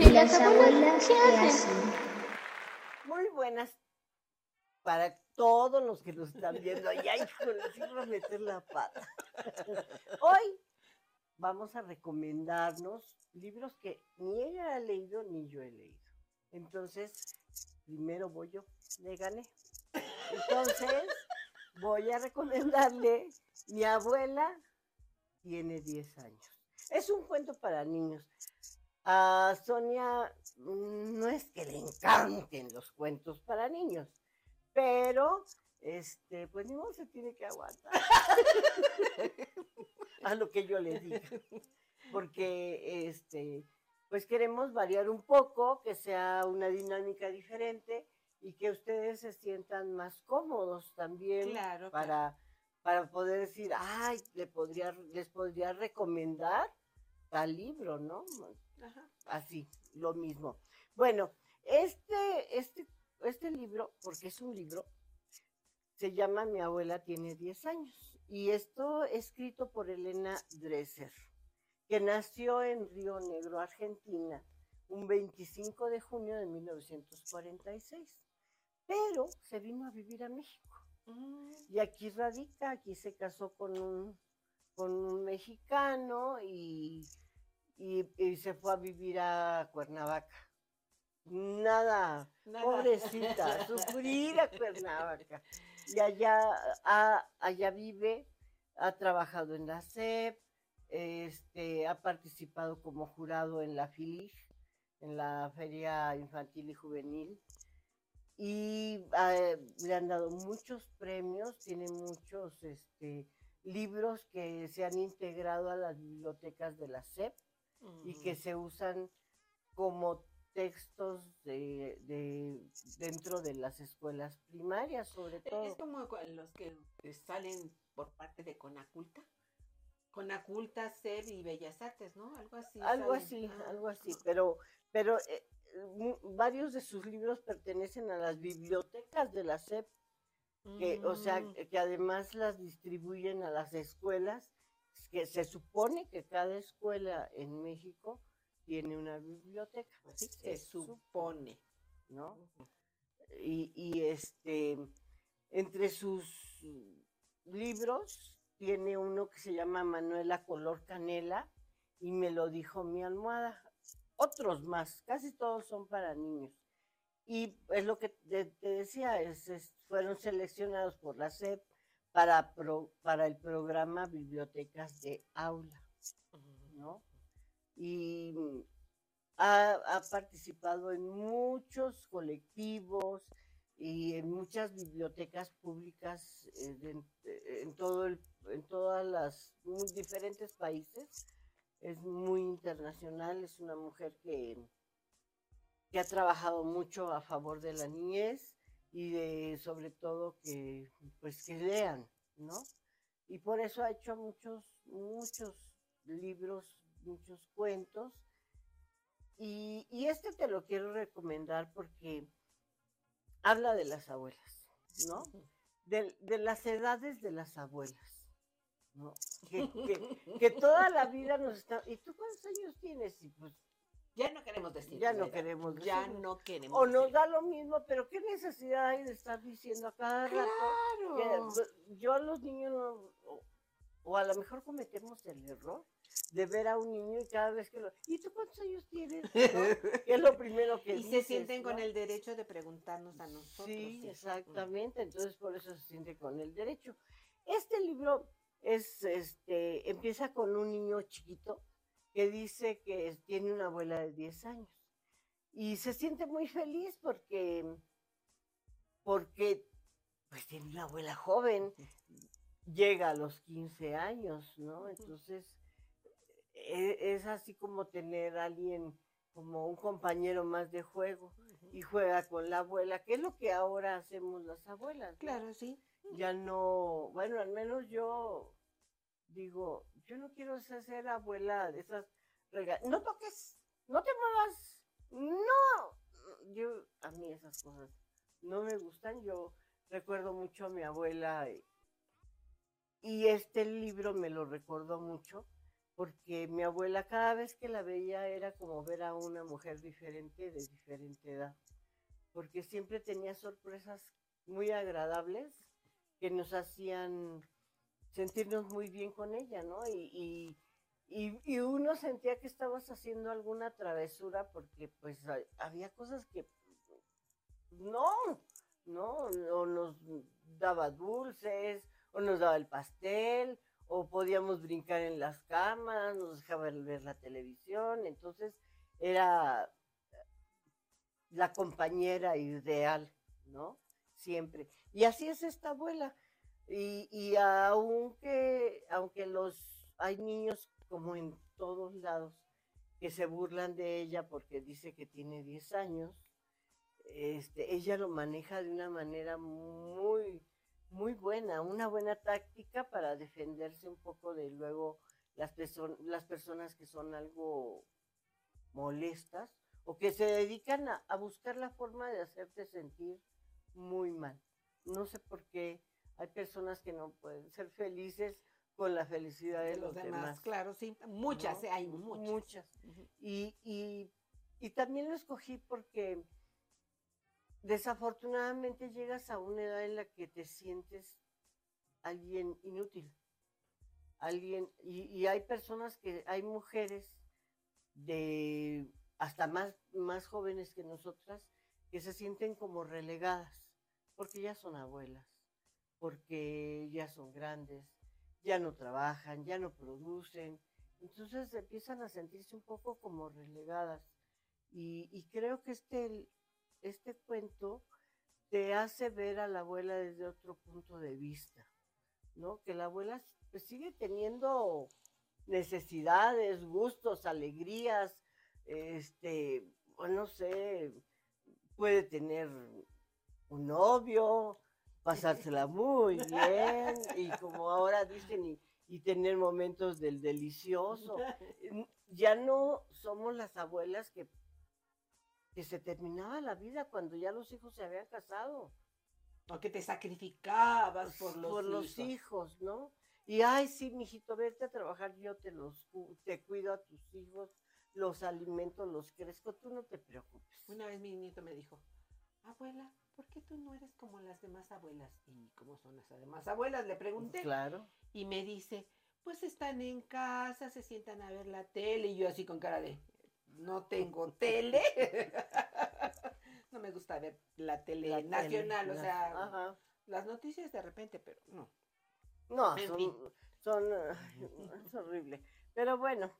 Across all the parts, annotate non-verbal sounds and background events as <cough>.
¿Y las abuelas qué hacen? Muy buenas para todos los que nos están viendo. Ay, ay, híjole, a meter la pata. Hoy vamos a recomendarnos libros que ni ella ha leído ni yo he leído. Entonces, primero voy yo, le gané. Entonces, voy a recomendarle Mi abuela tiene 10 años. Es un cuento para niños. A Sonia mm, no es que le encanten los cuentos para niños, pero este, pues ni modo se tiene que aguantar <laughs> a lo que yo le diga. Porque este, pues queremos variar un poco, que sea una dinámica diferente y que ustedes se sientan más cómodos también Claro, para, para poder decir, ay, le podría, les podría recomendar tal libro, ¿no? Ajá. Así, lo mismo. Bueno, este, este, este libro, porque es un libro, se llama Mi abuela tiene 10 años. Y esto escrito por Elena Dresser, que nació en Río Negro, Argentina, un 25 de junio de 1946. Pero se vino a vivir a México. Mm, Y aquí radica, aquí se casó con un, con un mexicano y, y- y se fue a vivir a Cuernavaca. Nada, Nada. pobrecita, <laughs> sufrir a Cuernavaca. Y allá, a- allá vive, ha trabajado en la SEP, este, ha participado como jurado en la FILIG, en la Feria Infantil y Juvenil y ah, le han dado muchos premios, tiene muchos este, libros que se han integrado a las bibliotecas de la SEP y que mm. se usan como textos de, de- dentro de las escuelas primarias, sobre todo. Es como los que salen por parte de Conaculta. Conaculta, SEB y Bellas Artes, ¿no? Algo así. algo salen. así, Ah, algo así, pero, pero eh, varios de sus libros pertenecen a las bibliotecas de la SEP que, o sea, mm, que además las distribuyen a las escuelas, que se supone que cada escuela en México tiene una biblioteca, sí, se supone. ¿no? Y, y, este, entre sus libros tiene uno que se llama Manuela Color Canela y me lo dijo mi almohada. Otros más, casi todos son para niños. Y es lo que te, te decía, es, es- fueron seleccionados por la SEP para, pro- para el programa Bibliotecas de Aula, ¿no? Y mm, ha, ha participado en muchos colectivos y en muchas bibliotecas públicas eh, de- en, en todo el- en todas las muy diferentes países. Es muy internacional, es una mujer que, que ha trabajado mucho a favor de la niñez y de sobre todo que pues que lean, ¿no? Y por eso ha hecho muchos, muchos libros, muchos cuentos. Y, y este te lo quiero recomendar porque habla de las abuelas, ¿no? De, de las edades de las abuelas, ¿no? Que, que- que toda la vida nos está... ¿Y tú cuántos años tienes? Y pues, Ya no queremos decir. Ya no queremos Ya decirlo. no queremos. o nos decir. da lo mismo, pero ¿qué necesidad hay de estar diciendo a cada rato? que, Claro. yo a los niños, no- o, a lo mejor cometemos el error de ver a un niño y cada vez que lo... ¿Y tú cuántos años tienes? <laughs> Es lo primero que Y se sienten con el derecho de preguntarnos a nosotros. Sí, sí. exactamente. Entonces por eso se siente con el derecho. Este libro es, este, empieza con un niño chiquito que dice que tiene una abuela de 10 años y se siente muy feliz porque, porque pues tiene una abuela joven, llega a los 15 años, ¿no? Entonces e- es así como tener a alguien como un compañero más de juego y juega con la abuela, que es lo que ahora hacemos las abuelas. ¿no? Claro, sí. Ya no, bueno, al menos yo digo, yo no quiero ser abuela de esas rega- no toques, no te muevas, no, yo, a mí esas cosas no me gustan, yo recuerdo mucho a mi abuela y, y este libro me lo recordó mucho porque mi abuela cada vez que la veía era como ver a una mujer diferente de diferente edad, porque siempre tenía sorpresas muy agradables que nos hacían sentirnos muy bien con ella, ¿no? Y, y, y, uno sentía que estabas haciendo alguna travesura porque pues ha- había cosas que no, no, o nos daba dulces, o nos daba el pastel, o podíamos brincar en las camas, nos dejaba ver la televisión, entonces era la compañera ideal, ¿no? Siempre. Y así es esta abuela. Y, y aunque, aunque los hay niños como en todos lados que se burlan de ella porque dice que tiene 10 años, este, ella lo maneja de una manera muy, muy buena, una buena táctica para defenderse un poco de luego las, perso- las personas que son algo molestas o que se dedican a, a buscar la forma de hacerte sentir muy mal. No sé por qué hay personas que no pueden ser felices con la felicidad de, de los demás, claro, sí. Muchas, ¿no? eh, hay muchas. Muchas. Ujú. Y, y, y también lo escogí porque desafortunadamente llegas a una edad en la que te sientes alguien inútil. Alguien, y, y hay personas que, hay mujeres de hasta más, más jóvenes que nosotras que se sienten como relegadas, porque ya son abuelas, porque ya son grandes, ya no trabajan, ya no producen, entonces empiezan a sentirse un poco como relegadas. Y, creo que este, este cuento te hace ver a la abuela desde otro punto de vista, ¿no? Que la abuela pues, sigue teniendo necesidades, gustos, alegrías, este, no sé, puede tener un novio, pasársela muy bien, y como ahora dicen, y, y tener momentos del delicioso. Ya no somos las abuelas que, que se terminaba la vida cuando ya los hijos se habían casado O que te sacrificabas por los, por los hijos. hijos, ¿no? Y ay, sí, mijito, vete a trabajar, yo te los te cuido a tus hijos, los alimento, los crezco, tú no te preocupes. Una vez mi nieto me dijo, abuela, ¿por qué tú no eres como las demás abuelas? ¿Y cómo son las demás abuelas? Le pregunté. Claro. Y me dice, pues están en casa, se sientan a ver la tele. Y yo así con cara de, no tengo tele. <laughs> no me gusta ver la tele la tele, nacional, o sea, las noticias de repente, pero no. No, En son, fin. son, ay, es horrible. Pero bueno,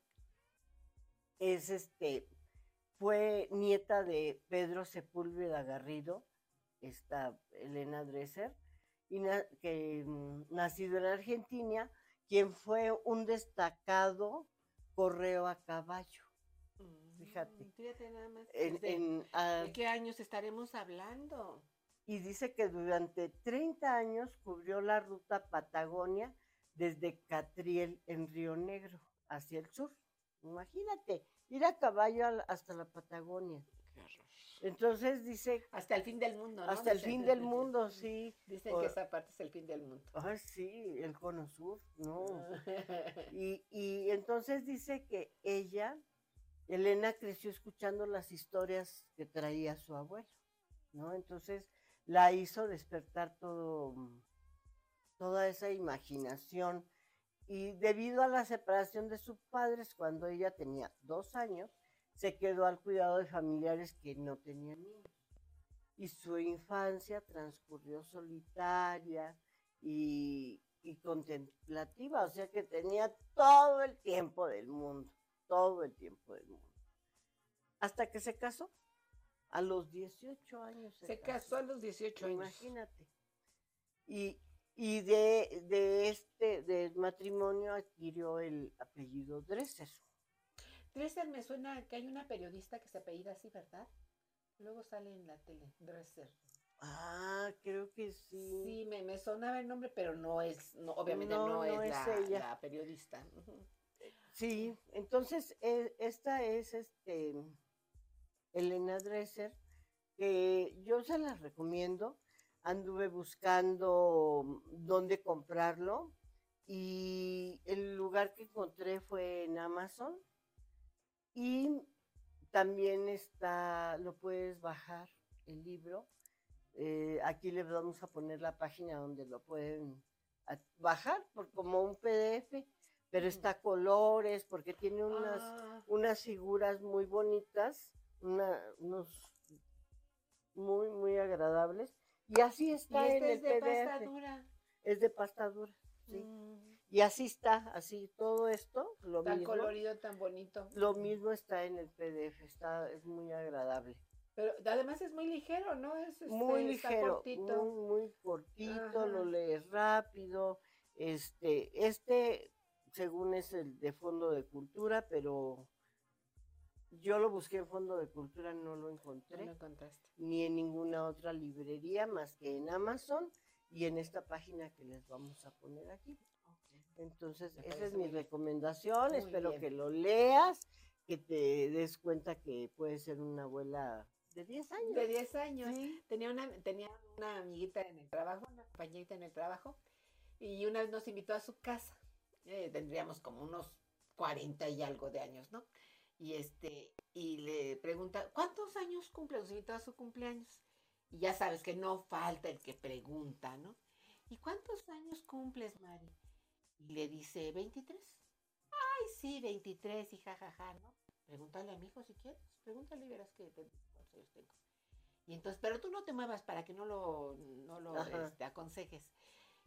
es este, fue nieta de Pedro Sepúlveda Garrido, esta Elena Dresser, y na- que mm, nacido en Argentina, quien fue un destacado correo a caballo. Fíjate. Mm, Fíjate nada más. En- ¿De, en, ah, de qué años estaremos hablando? y dice que durante 30 años cubrió la ruta Patagonia desde Catriel en Río Negro hacia el sur. Imagínate, ir a caballo al- hasta la Patagonia. Entonces dice, Hasta el fin del mundo, ¿no? hasta el fin del <laughs> mundo, sí. Dicen O- que esa parte es el fin del mundo. Ay, sí, el cono sur, no. <laughs> Y, y entonces dice que ella, Elena, creció escuchando las historias que traía su abuelo, ¿no? Entonces la hizo despertar todo, mm, toda esa imaginación. Y debido a la separación de sus padres cuando ella tenía dos años, se quedó al cuidado de familiares que no tenían niños. Y su infancia transcurrió solitaria y, y contemplativa, o sea que tenía todo el tiempo del mundo, todo el tiempo del mundo. Hasta que se casó, a los 18 años. Se casó a los 18 años. Imagínate. Y, y de, de este del matrimonio adquirió el apellido Dresser. Dresser me suena que hay una periodista que se apellida así, ¿verdad? Luego sale en la tele, Dresser. Ah, creo que sí. Sí, me, me sonaba el nombre, pero no es, no, obviamente No, no, no es, es la, ella. la periodista. Sí, entonces eh, esta es este Elena Dresser, que yo se las recomiendo. Anduve buscando dónde comprarlo y el lugar que encontré fue en Amazon y también está, lo puedes bajar el libro. Eh, aquí le vamos a poner la página donde lo pueden bajar por como un PDF, pero está a colores porque tiene unas Ah, unas figuras muy bonitas, una- unos muy, muy agradables. Y así y está en este el es de PDF. pasta dura. Es de pasta dura, sí. Mm, Y así está, así todo esto, lo tan mismo. colorido, tan bonito. Lo mismo está en el PDF, está, es muy agradable. Pero además es muy ligero, ¿no? Es, este, muy está ligero, cortito. muy, muy cortito, lo lees rápido. Este, este, según es el de Fondo de Cultura, pero yo lo busqué en Fondo de Cultura, no lo No encontré. lo encontraste. ni en ninguna otra librería más que en Amazon y en esta página que les vamos a poner aquí. Entonces, Me esa es mi recomendación. Muy Espero bien. que lo leas, que te des cuenta que puedes ser una abuela de 10 años. De 10 años. Sí. Tenía una, tenía una amiguita en el trabajo, una compañerita en el trabajo, y una vez nos invitó a su casa. Eh, tendríamos como unos 40 y algo de años, ¿no? Y este, y le pregunta, ¿cuántos años cumple? Nos invitó a su cumpleaños. Y ya sabes que no falta el que pregunta, ¿no? ¿Y cuántos años cumples, Mari? Y le dice, 23. Ay, sí, 23, y jajaja, ¿no? Pregúntale a mi hijo si quieres. Pregúntale y verás que cuántos años tengo. Y entonces, pero tú no te muevas para que no lo, no lo este, aconsejes.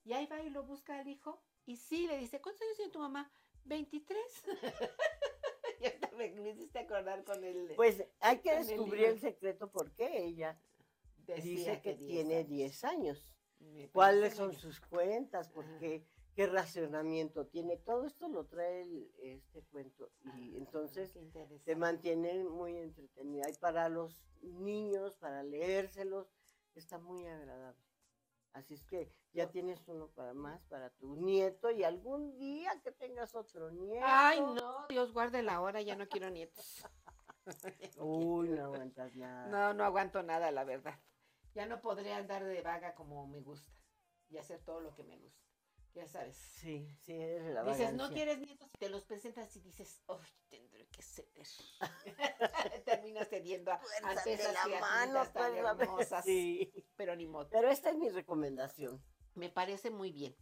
Y ahí va y lo busca al hijo. Y sí, le dice, ¿cuántos años tiene tu mamá? 23. <laughs> y hasta me, me hiciste acordar con el... Pues hay que el descubrir el secreto por qué ella decía dice que 10 tiene años. 10 años. Cuáles son sus cuentas, por qué, qué racionamiento tiene. Todo esto lo trae el- este cuento y entonces Qué interesante. te mantiene muy entretenida. Y para los niños, para leérselos, está muy agradable. Así es que ya tienes uno para más, para tu nieto y algún día que tengas otro nieto. Ay, no, Dios guarde la hora, ya no quiero nietos. <laughs> Uy, no aguantas nada. No, no aguanto nada, la verdad. Ya no podré andar de vaga como me gusta y hacer todo lo que me gusta. Ya sabes. Sí, sí, eres la Dices, no quieres nietos y te los presentas y dices, ¡ay, tendré que ceder! <laughs> Terminas cediendo a- ante esas la mano, tan suéltame. hermosas. Sí. Pero ni modo. Pero esta es mi recomendación. Me parece muy bien.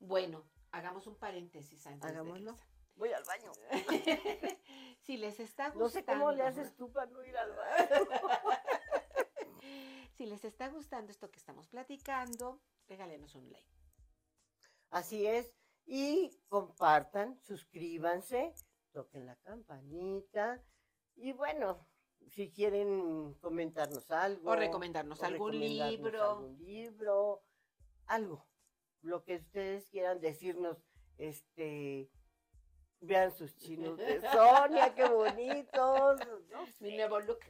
Bueno, hagamos un paréntesis antes de Hagámoslo. Voy al baño. <laughs> si les está gustando. No sé cómo le haces tú para no ir al baño. <laughs> Si les está gustando esto que estamos platicando, regálenos un like. Así es. Y compartan, suscríbanse, toquen la campanita. Y bueno, si quieren comentarnos algo. O recomendarnos o algún recomendarnos libro. algún libro, algo. Lo que ustedes quieran decirnos, este. Vean sus chinos de <laughs> Sonia, qué bonitos. no Mi nuevo look.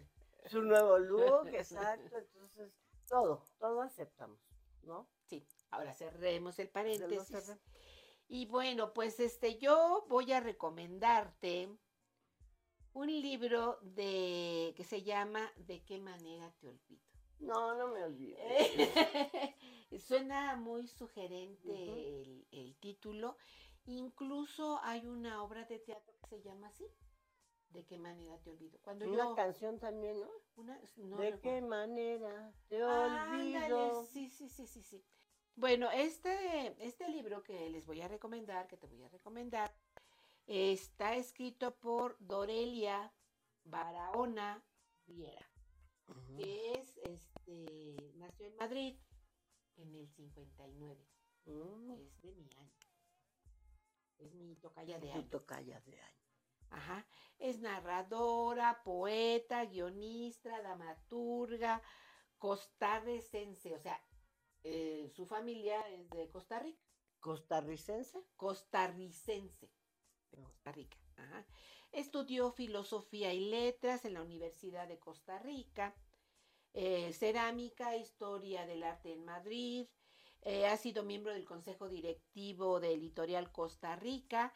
su nuevo look, exacto. Entonces, todo, todo aceptamos, ¿no? Sí, ahora cerremos el paréntesis. Y bueno, pues este, yo voy a recomendarte un libro de que se llama ¿De qué manera te olvido? No, no me olvides. <laughs> Suena muy sugerente el, el título. Incluso hay una obra de teatro que se llama así. ¿De qué manera te olvido? Cuando Una yo canción también, ¿no? una- no ¿De qué manera te Ándale, olvido? sí, sí, sí, sí, sí. Bueno, este, este libro que les voy a recomendar, que te voy a recomendar, está escrito por Dorelia Barahona Riera, Ujú. que es, este, nació en Madrid en el 59, Mm, es de mi año, es mi tocaya de año. tocaya de año. Ajá. Es narradora, poeta, guionista, dramaturga, costarricense. O sea, eh, su familia es de Costa Rica. ¿Costarricense? Costarricense. De Costa Rica. Ajá. Estudió filosofía y letras en la Universidad de Costa Rica. eh, cerámica, historia del arte en Madrid. eh, ha sido miembro del Consejo Directivo del Editorial Costa Rica.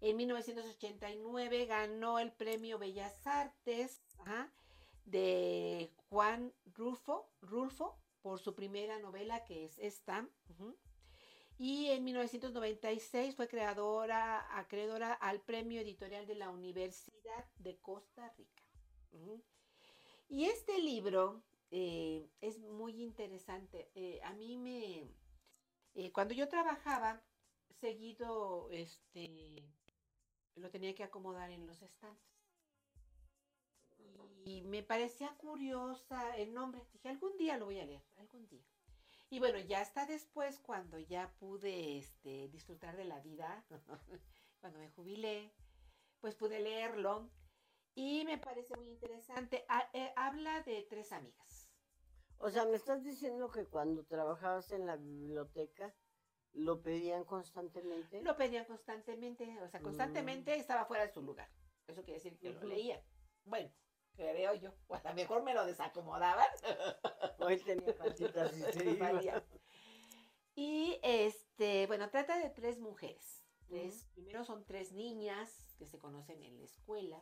En 1989 ganó el premio Bellas Artes ajá, de Juan Rulfo, Rulfo por su primera novela que es esta. Y en 1996 fue creadora, acreedora al Premio Editorial de la Universidad de Costa Rica. Y este libro eh, es muy interesante. Eh, a mí me, eh, cuando yo trabajaba, seguido, este, lo tenía que acomodar en los estantes. Y me parecía curiosa el nombre. Dije, algún día lo voy a leer, algún día. Y bueno, ya hasta después, cuando ya pude este, disfrutar de la vida, <laughs> cuando me jubilé, pues pude leerlo. Y me parece muy interesante. Ha- eh, habla de tres amigas. O sea, me estás diciendo que cuando trabajabas en la biblioteca lo pedían constantemente. Lo pedían constantemente, o sea, constantemente estaba fuera de su lugar. Eso quiere decir que lo Ujú. leía. Bueno, creo yo. O a lo mejor me lo desacomodaban. <laughs> Él tenía patitas y se <laughs> iba. Y este, bueno, trata de tres mujeres. Tres, Primero son tres niñas que se conocen en la escuela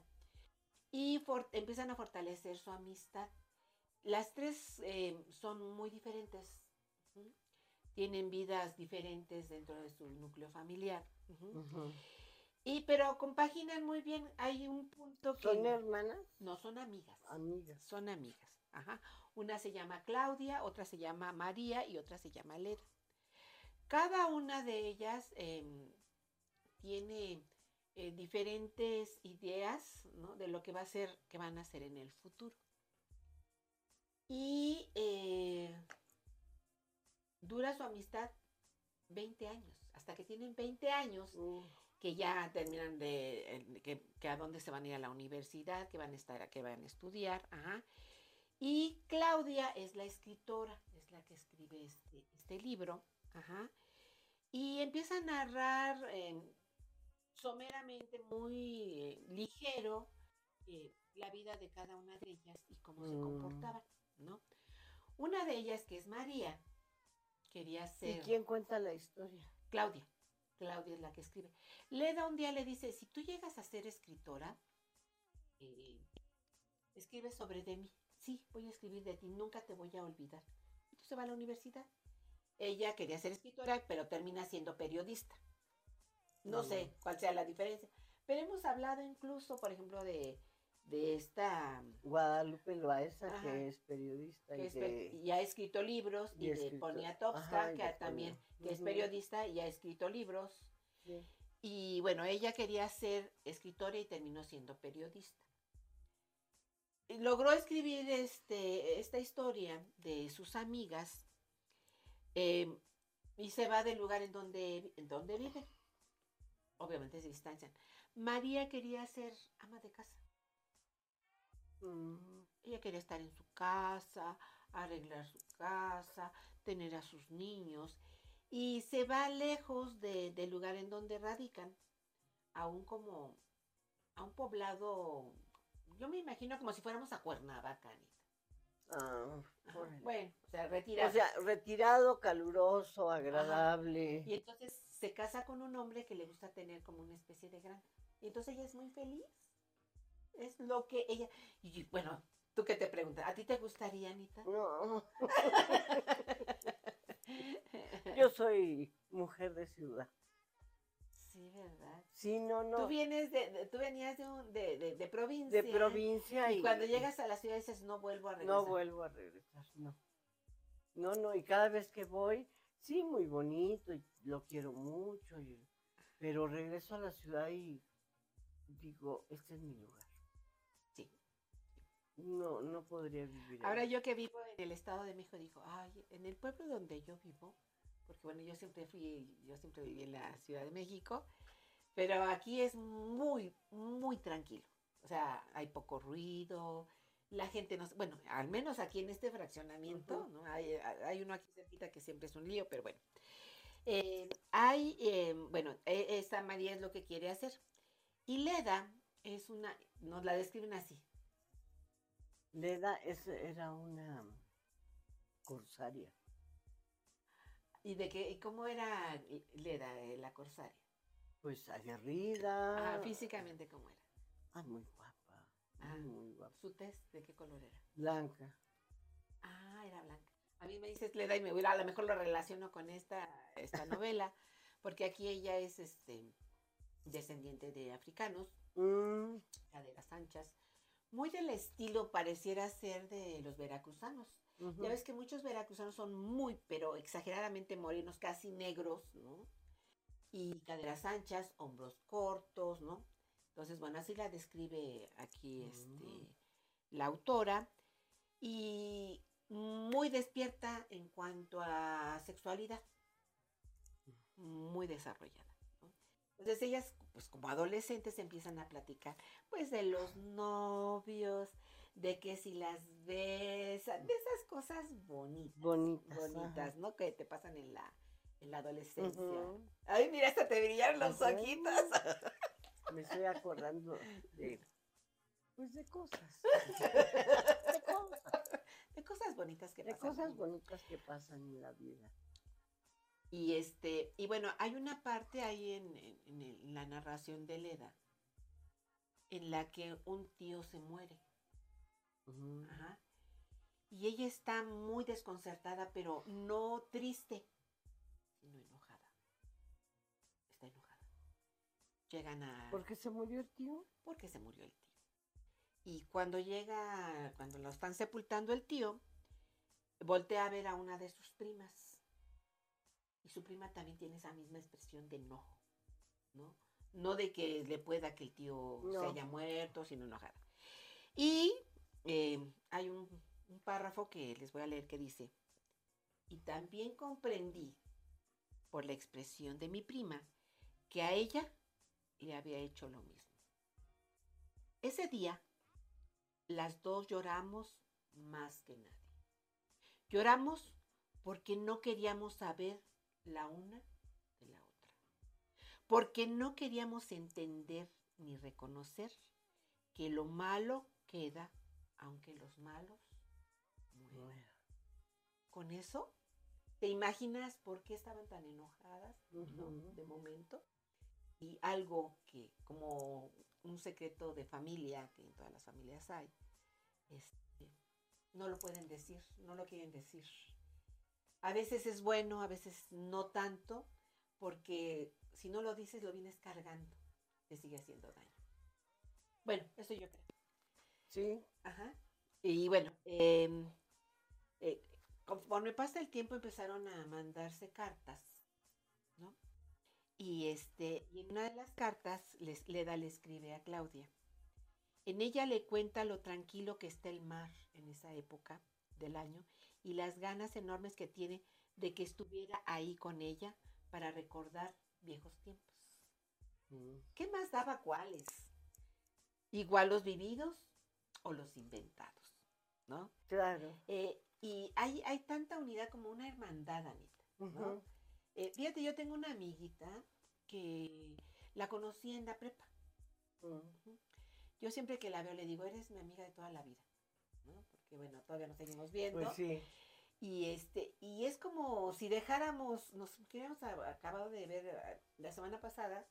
y for- empiezan a fortalecer su amistad. Las tres eh, son muy diferentes. ¿sí? Tienen vidas diferentes dentro de su núcleo familiar. Y pero compaginan muy bien. Hay un punto que ¿Son hermanas? no son amigas. Amigas. Son amigas. Ajá. Una se llama Claudia, otra se llama María y otra se llama Leda. Cada una de ellas em, tiene eh, diferentes ideas ¿no? de lo que va a ser, que van a hacer en el futuro. Y eh, dura su amistad 20 años. Hasta que tienen 20 años. Que ya terminan de, que, que a dónde se van a ir a la universidad, que van a estar, que van a estudiar, ajá. Y Claudia es la escritora, es la que escribe este, este libro, ajá. Y empieza a narrar eh, someramente, muy eh, ligero, eh, la vida de cada una de ellas y cómo se Mm. comportaban, ¿no? Una de ellas, que es María, quería ¿Y ser... quién cuenta la historia? Claudia. Claudia es la que escribe. Leda un día le dice, si tú llegas a ser escritora, eh, escribe sobre de mí. Sí, voy a escribir de ti, nunca te voy a olvidar. Entonces va a la universidad. Ella quería ser escritora, pero termina siendo periodista. No sé cuál sea la diferencia. Pero hemos hablado incluso, por ejemplo, de, de esta... Guadalupe Loaesa, Ajá. que es periodista que y es pe- de... y ha escrito libros, y y, de Poniatowska, ajá, que de también que es periodista y ha escrito libros. Sí. Y bueno, ella quería ser escritora y terminó siendo periodista. Y logró escribir este, esta historia de sus amigas eh, y se va del lugar en donde, en donde viven. Obviamente se distancian. María quería ser ama de casa. Mm. Ella quería estar en su casa, arreglar su casa, tener a sus niños y se va lejos de- del lugar en donde radican, aún como a un poblado, yo me imagino como si fuéramos a Cuernavaca, Anita. Ah. Bueno, o sea, retirado. O sea, retirado, caluroso, agradable. y entonces se casa con un hombre que le gusta tener como una especie de granja. Y entonces ella es muy feliz. Es lo que ella... Y bueno, tú qué te preguntas, ¿a ti te gustaría, Anita? No. <laughs> Yo soy mujer de ciudad. Sí, ¿verdad? Sí, no, Tú no. vienes de, de- tú venías de, un- de, de, de provincia. De provincia y, Y cuando llegas a la ciudad dices, no vuelvo a regresar. no vuelvo a regresar, no. No, no, y cada vez que voy, sí, muy bonito, y lo quiero mucho, y- pero regreso a la ciudad y digo, este es mi lugar. No, no podría vivir Ahora ahí. yo que vivo en el Estado de México digo, ay, en el pueblo donde yo vivo, porque bueno, yo siempre fui, yo siempre viví en la Ciudad de México, pero aquí es muy, muy tranquilo. O sea, hay poco ruido, la gente no, bueno, al menos aquí en este fraccionamiento. ¿no? Hay, hay uno aquí cerquita que siempre es un lío, pero bueno. Eh, hay, eh, bueno, e- esta María es lo que quiere hacer. Y Leda es una, nos la describen así, Leda era una corsaria. ¿Y de qué, y cómo era Leda, eh, la corsaria? Pues aguerrida. Ah, físicamente, ¿cómo era? Ah, muy guapa. Ah. Muy, guapa. ¿Su test de qué color era? Blanca. Ah, era blanca. A mí me dices Leda y me voy, a lo mejor lo relaciono con esta, esta <laughs> novela, porque aquí ella es este descendiente de africanos, Mm, caderas anchas, muy del estilo pareciera ser de los veracruzanos. Ya ves que muchos veracruzanos son muy, pero exageradamente morenos, casi negros, ¿no? Y caderas anchas, hombros cortos, ¿no? Entonces, bueno, así la describe aquí este, la autora. Y muy despierta en cuanto a sexualidad. Muy desarrollada. Entonces ellas, pues como adolescentes, empiezan a platicar, pues de los novios, de que si las besan, de esas cosas bonitas. Bonitas, Bonitas, ajá. ¿no? Que te pasan en la, en la adolescencia. Ay, mira, hasta te brillaron los ojitos. Me estoy acordando de, pues de cosas. <laughs> De cosas, De cosas bonitas que de pasan. cosas en- bonitas que pasan en la vida. Y este, y bueno, hay una parte ahí en, la narración de Leda en la que un tío se muere. Ajá. Y ella está muy desconcertada, pero no triste, sino enojada. Está enojada. Llegan a... ¿Por qué se murió el tío? porque se murió el tío. Y cuando llega, cuando lo están sepultando el tío, voltea a ver a una de sus primas. Y su prima también tiene esa misma expresión de enojo, ¿no? No de que le pueda que el tío se haya muerto, sino enojada. Y eh, hay un, un párrafo que les voy a leer que dice, y también comprendí por la expresión de mi prima que a ella le había hecho lo mismo. Ese día, las dos lloramos más que nadie. Lloramos porque no queríamos saber la una de la otra. Porque no queríamos entender ni reconocer que lo malo queda aunque los malos mueran. Con eso, ¿te imaginas por qué estaban tan enojadas no? De momento? Y algo que, como un secreto de familia, que en todas las familias hay, este, no lo pueden decir, no lo quieren decir. A veces es bueno, a veces no tanto, porque si no lo dices, lo vienes cargando, te sigue haciendo daño. Bueno, eso yo creo. Sí. Ajá. Y bueno, em, eh, conforme pasa el tiempo empezaron a mandarse cartas, ¿no? Y este, y en una de las cartas les, Leda le escribe a Claudia. En ella le cuenta lo tranquilo que está el mar en esa época del año y las ganas enormes que tiene de que estuviera ahí con ella para recordar viejos tiempos. Mm. ¿Qué más daba cuáles? Igual los vividos o los inventados, ¿no? Claro. Eh, y hay, hay tanta unidad como una hermandad, Anita. ¿no? Eh, fíjate, yo tengo una amiguita que la conocí en la prepa. Mm. Yo siempre que la veo le digo, eres mi amiga de toda la vida, bueno, todavía nos seguimos viendo. Pues sí. Y este, y es como si dejáramos, nos hubiéramos acabado de ver eh, la semana pasada,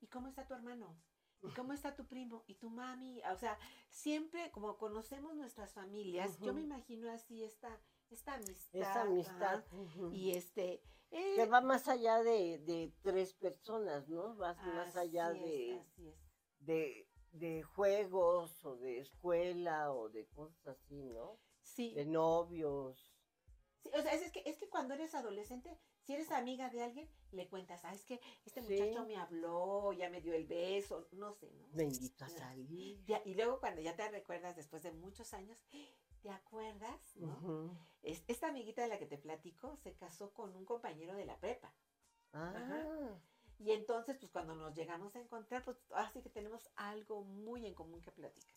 ¿y cómo está tu hermano? ¿Y cómo está tu primo? ¿Y tu mami? O sea, siempre como conocemos nuestras familias, yo me imagino así esta, esta amistad. Esa amistad. Y este, eh, que va más allá de, de tres personas, ¿no? Vas más allá es, de, de, de juegos o de escuela o de cosas así, ¿no? Sí, De novios. sí, o sea, es, es que, es que cuando eres adolescente, si eres amiga de alguien, le cuentas, ah, es que este Sí. muchacho me habló, ya me dio el beso, no sé, ¿no? Me invito a salir. Y luego cuando ya te recuerdas después de muchos años, ¿te acuerdas? ¿no? Es- esta amiguita de la que te platico se casó con un compañero de la prepa. Ah, Y entonces, pues cuando nos llegamos a encontrar, pues así que tenemos algo muy en común que platicar.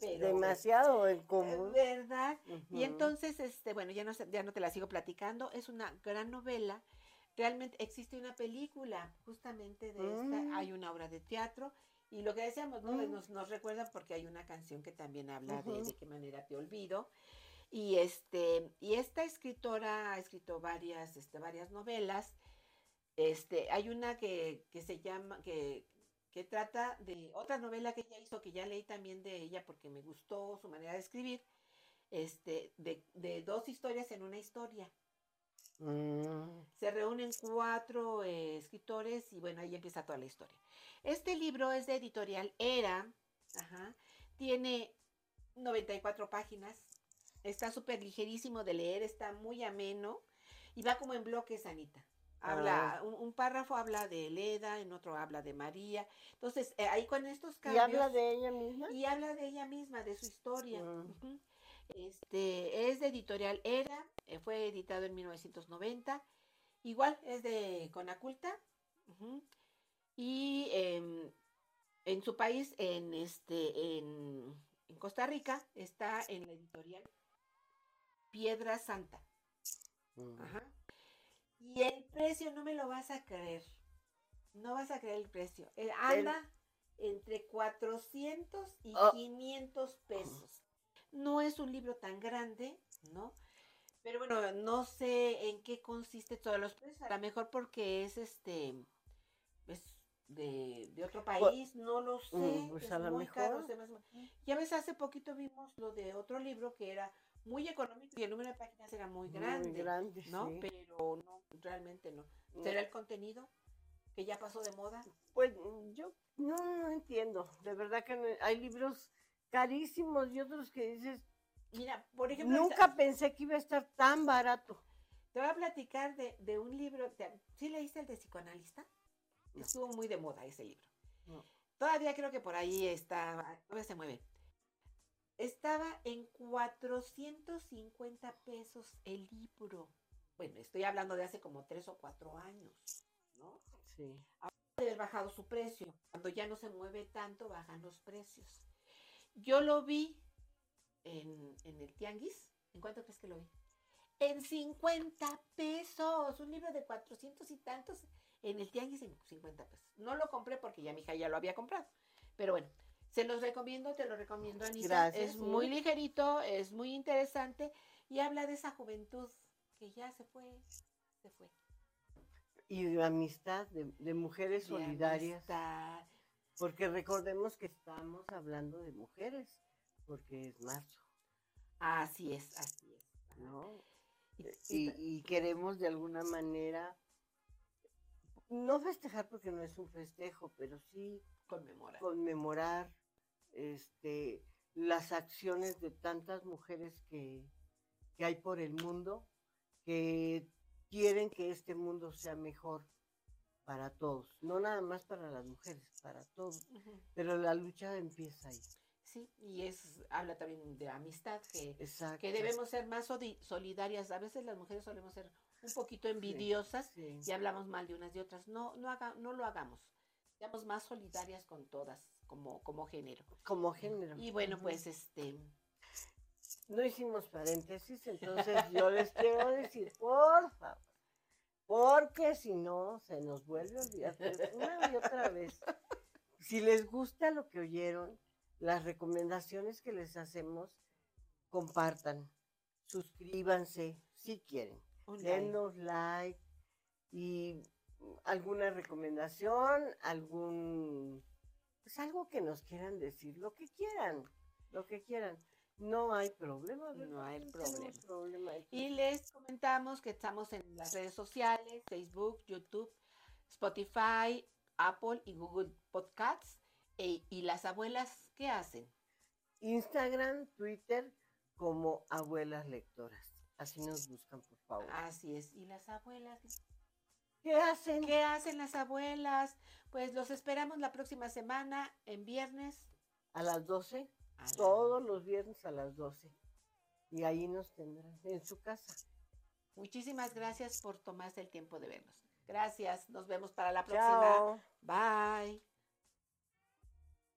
Pero, demasiado en común. ¿Verdad? Y entonces, este, bueno, ya no, ya no te la sigo platicando. Es una gran novela. Realmente existe una película justamente de esta. Mm. Hay una obra de teatro. Y lo que decíamos, ¿no? Mm. Nos, nos recuerda porque hay una canción que también habla de de qué manera te olvido. Y este, y esta escritora ha escrito varias, este, varias novelas. Este, hay una que, que se llama, que, que trata de otra novela que ella hizo, que ya leí también de ella porque me gustó su manera de escribir. este, de, de dos historias en una historia. Mm, Se reúnen cuatro eh, escritores y bueno, ahí empieza toda la historia. Este libro es de editorial Era, ajá, tiene 94 páginas, está súper ligerísimo de leer, está muy ameno y va como en bloques, Anita. Habla, Ah. un, un párrafo habla de Leda, en otro habla de María. Entonces, eh, ahí con estos ¿Y cambios... habla de ella misma? Y habla de ella misma, de su historia. Ujú. Este es de editorial Era, eh, fue editado en 1990. Igual es de Conaculta. Y em, en su país, en este, en, en Costa Rica, está en la editorial Piedra Santa. Mm. Ajá. Y el precio no me lo vas a creer. No vas a creer el precio. Eh, anda entre 400 y Oh. 500 pesos. No es un libro tan grande, ¿no? Pero bueno, no sé en qué consiste todos los precios. A lo mejor porque es este es de, de otro país, no lo sé. Mm, pues es a lo muy caro, mejor. se me hace- Ya ves, hace poquito vimos lo de otro libro que era muy económico y el número de páginas era muy grande. Muy grande, ¿no? sí. Pero no, realmente no. No. ¿Será el contenido que ya pasó de moda? Pues yo no, no entiendo. De verdad que no- hay libros carísimos y otros que dices, Mira, por ejemplo, nunca pensé que iba a estar tan barato. te voy a platicar de, de un libro. te- ¿Sí leíste el de psicoanalista? Estuvo muy de moda ese libro. Todavía creo que por ahí está, todavía se mueve. Estaba en 450 pesos el libro. Bueno, estoy hablando de hace como tres o cuatro años, ¿no? Sí. de haber bajado su precio. Cuando ya no se mueve tanto, bajan los precios. Yo lo vi en, en el Tianguis. ¿En cuánto crees que lo vi? En 50 pesos. Un libro de 400 y tantos en el Tianguis en 50 pesos. No lo compré porque ya mi hija ya lo había comprado. Pero bueno, se los recomiendo, te lo recomiendo, Anita. Gracias, es sí. muy ligerito, es muy interesante y habla de esa juventud que ya se fue, se fue. Y de amistad, de, de mujeres De solidarias. amistad. Porque recordemos que estamos hablando de mujeres, porque es marzo, Así es, así es. ¿no? Y- Y, y- y queremos de alguna manera, no festejar porque no es un festejo, pero sí conmemora. conmemorar este, las acciones de tantas mujeres que, que hay por el mundo, que quieren que este mundo sea mejor para todos, no nada más para las mujeres, para todos, pero la lucha empieza ahí. Sí, y es habla también de amistad que, que debemos ser más solidarias. A veces las mujeres solemos ser un poquito envidiosas Sí. y hablamos mal de unas de otras. No, no haga, no lo hagamos. Seamos más solidarias con todas, como, como género. Como género. Y bueno, pues este, No hicimos paréntesis, entonces yo les quiero decir, por favor, porque si no, se nos vuelve a olvidar una y otra vez. Si les gusta lo que oyeron, las recomendaciones que les hacemos, compartan, suscríbanse, si quieren, un like. denos like y alguna recomendación, algún, pues algo que nos quieran decir, lo que quieran, lo que quieran. No hay problema, ¿verdad? No hay problema. Y les comentamos que estamos en las redes sociales, Facebook, YouTube, Spotify, Apple y Google Podcasts. E- y las abuelas, ¿qué hacen? Instagram, Twitter, como abuelas lectoras. Así nos buscan, por favor. Así es. ¿Y las abuelas? ¿Qué hacen? ¿Qué hacen las abuelas? Pues los esperamos la próxima semana, en viernes. A las 12, a la- todos los viernes a las 12. Y ahí nos tendrán en su casa. Muchísimas gracias por tomarse el tiempo de vernos. Gracias. Nos vemos para la próxima. Chao. Bye.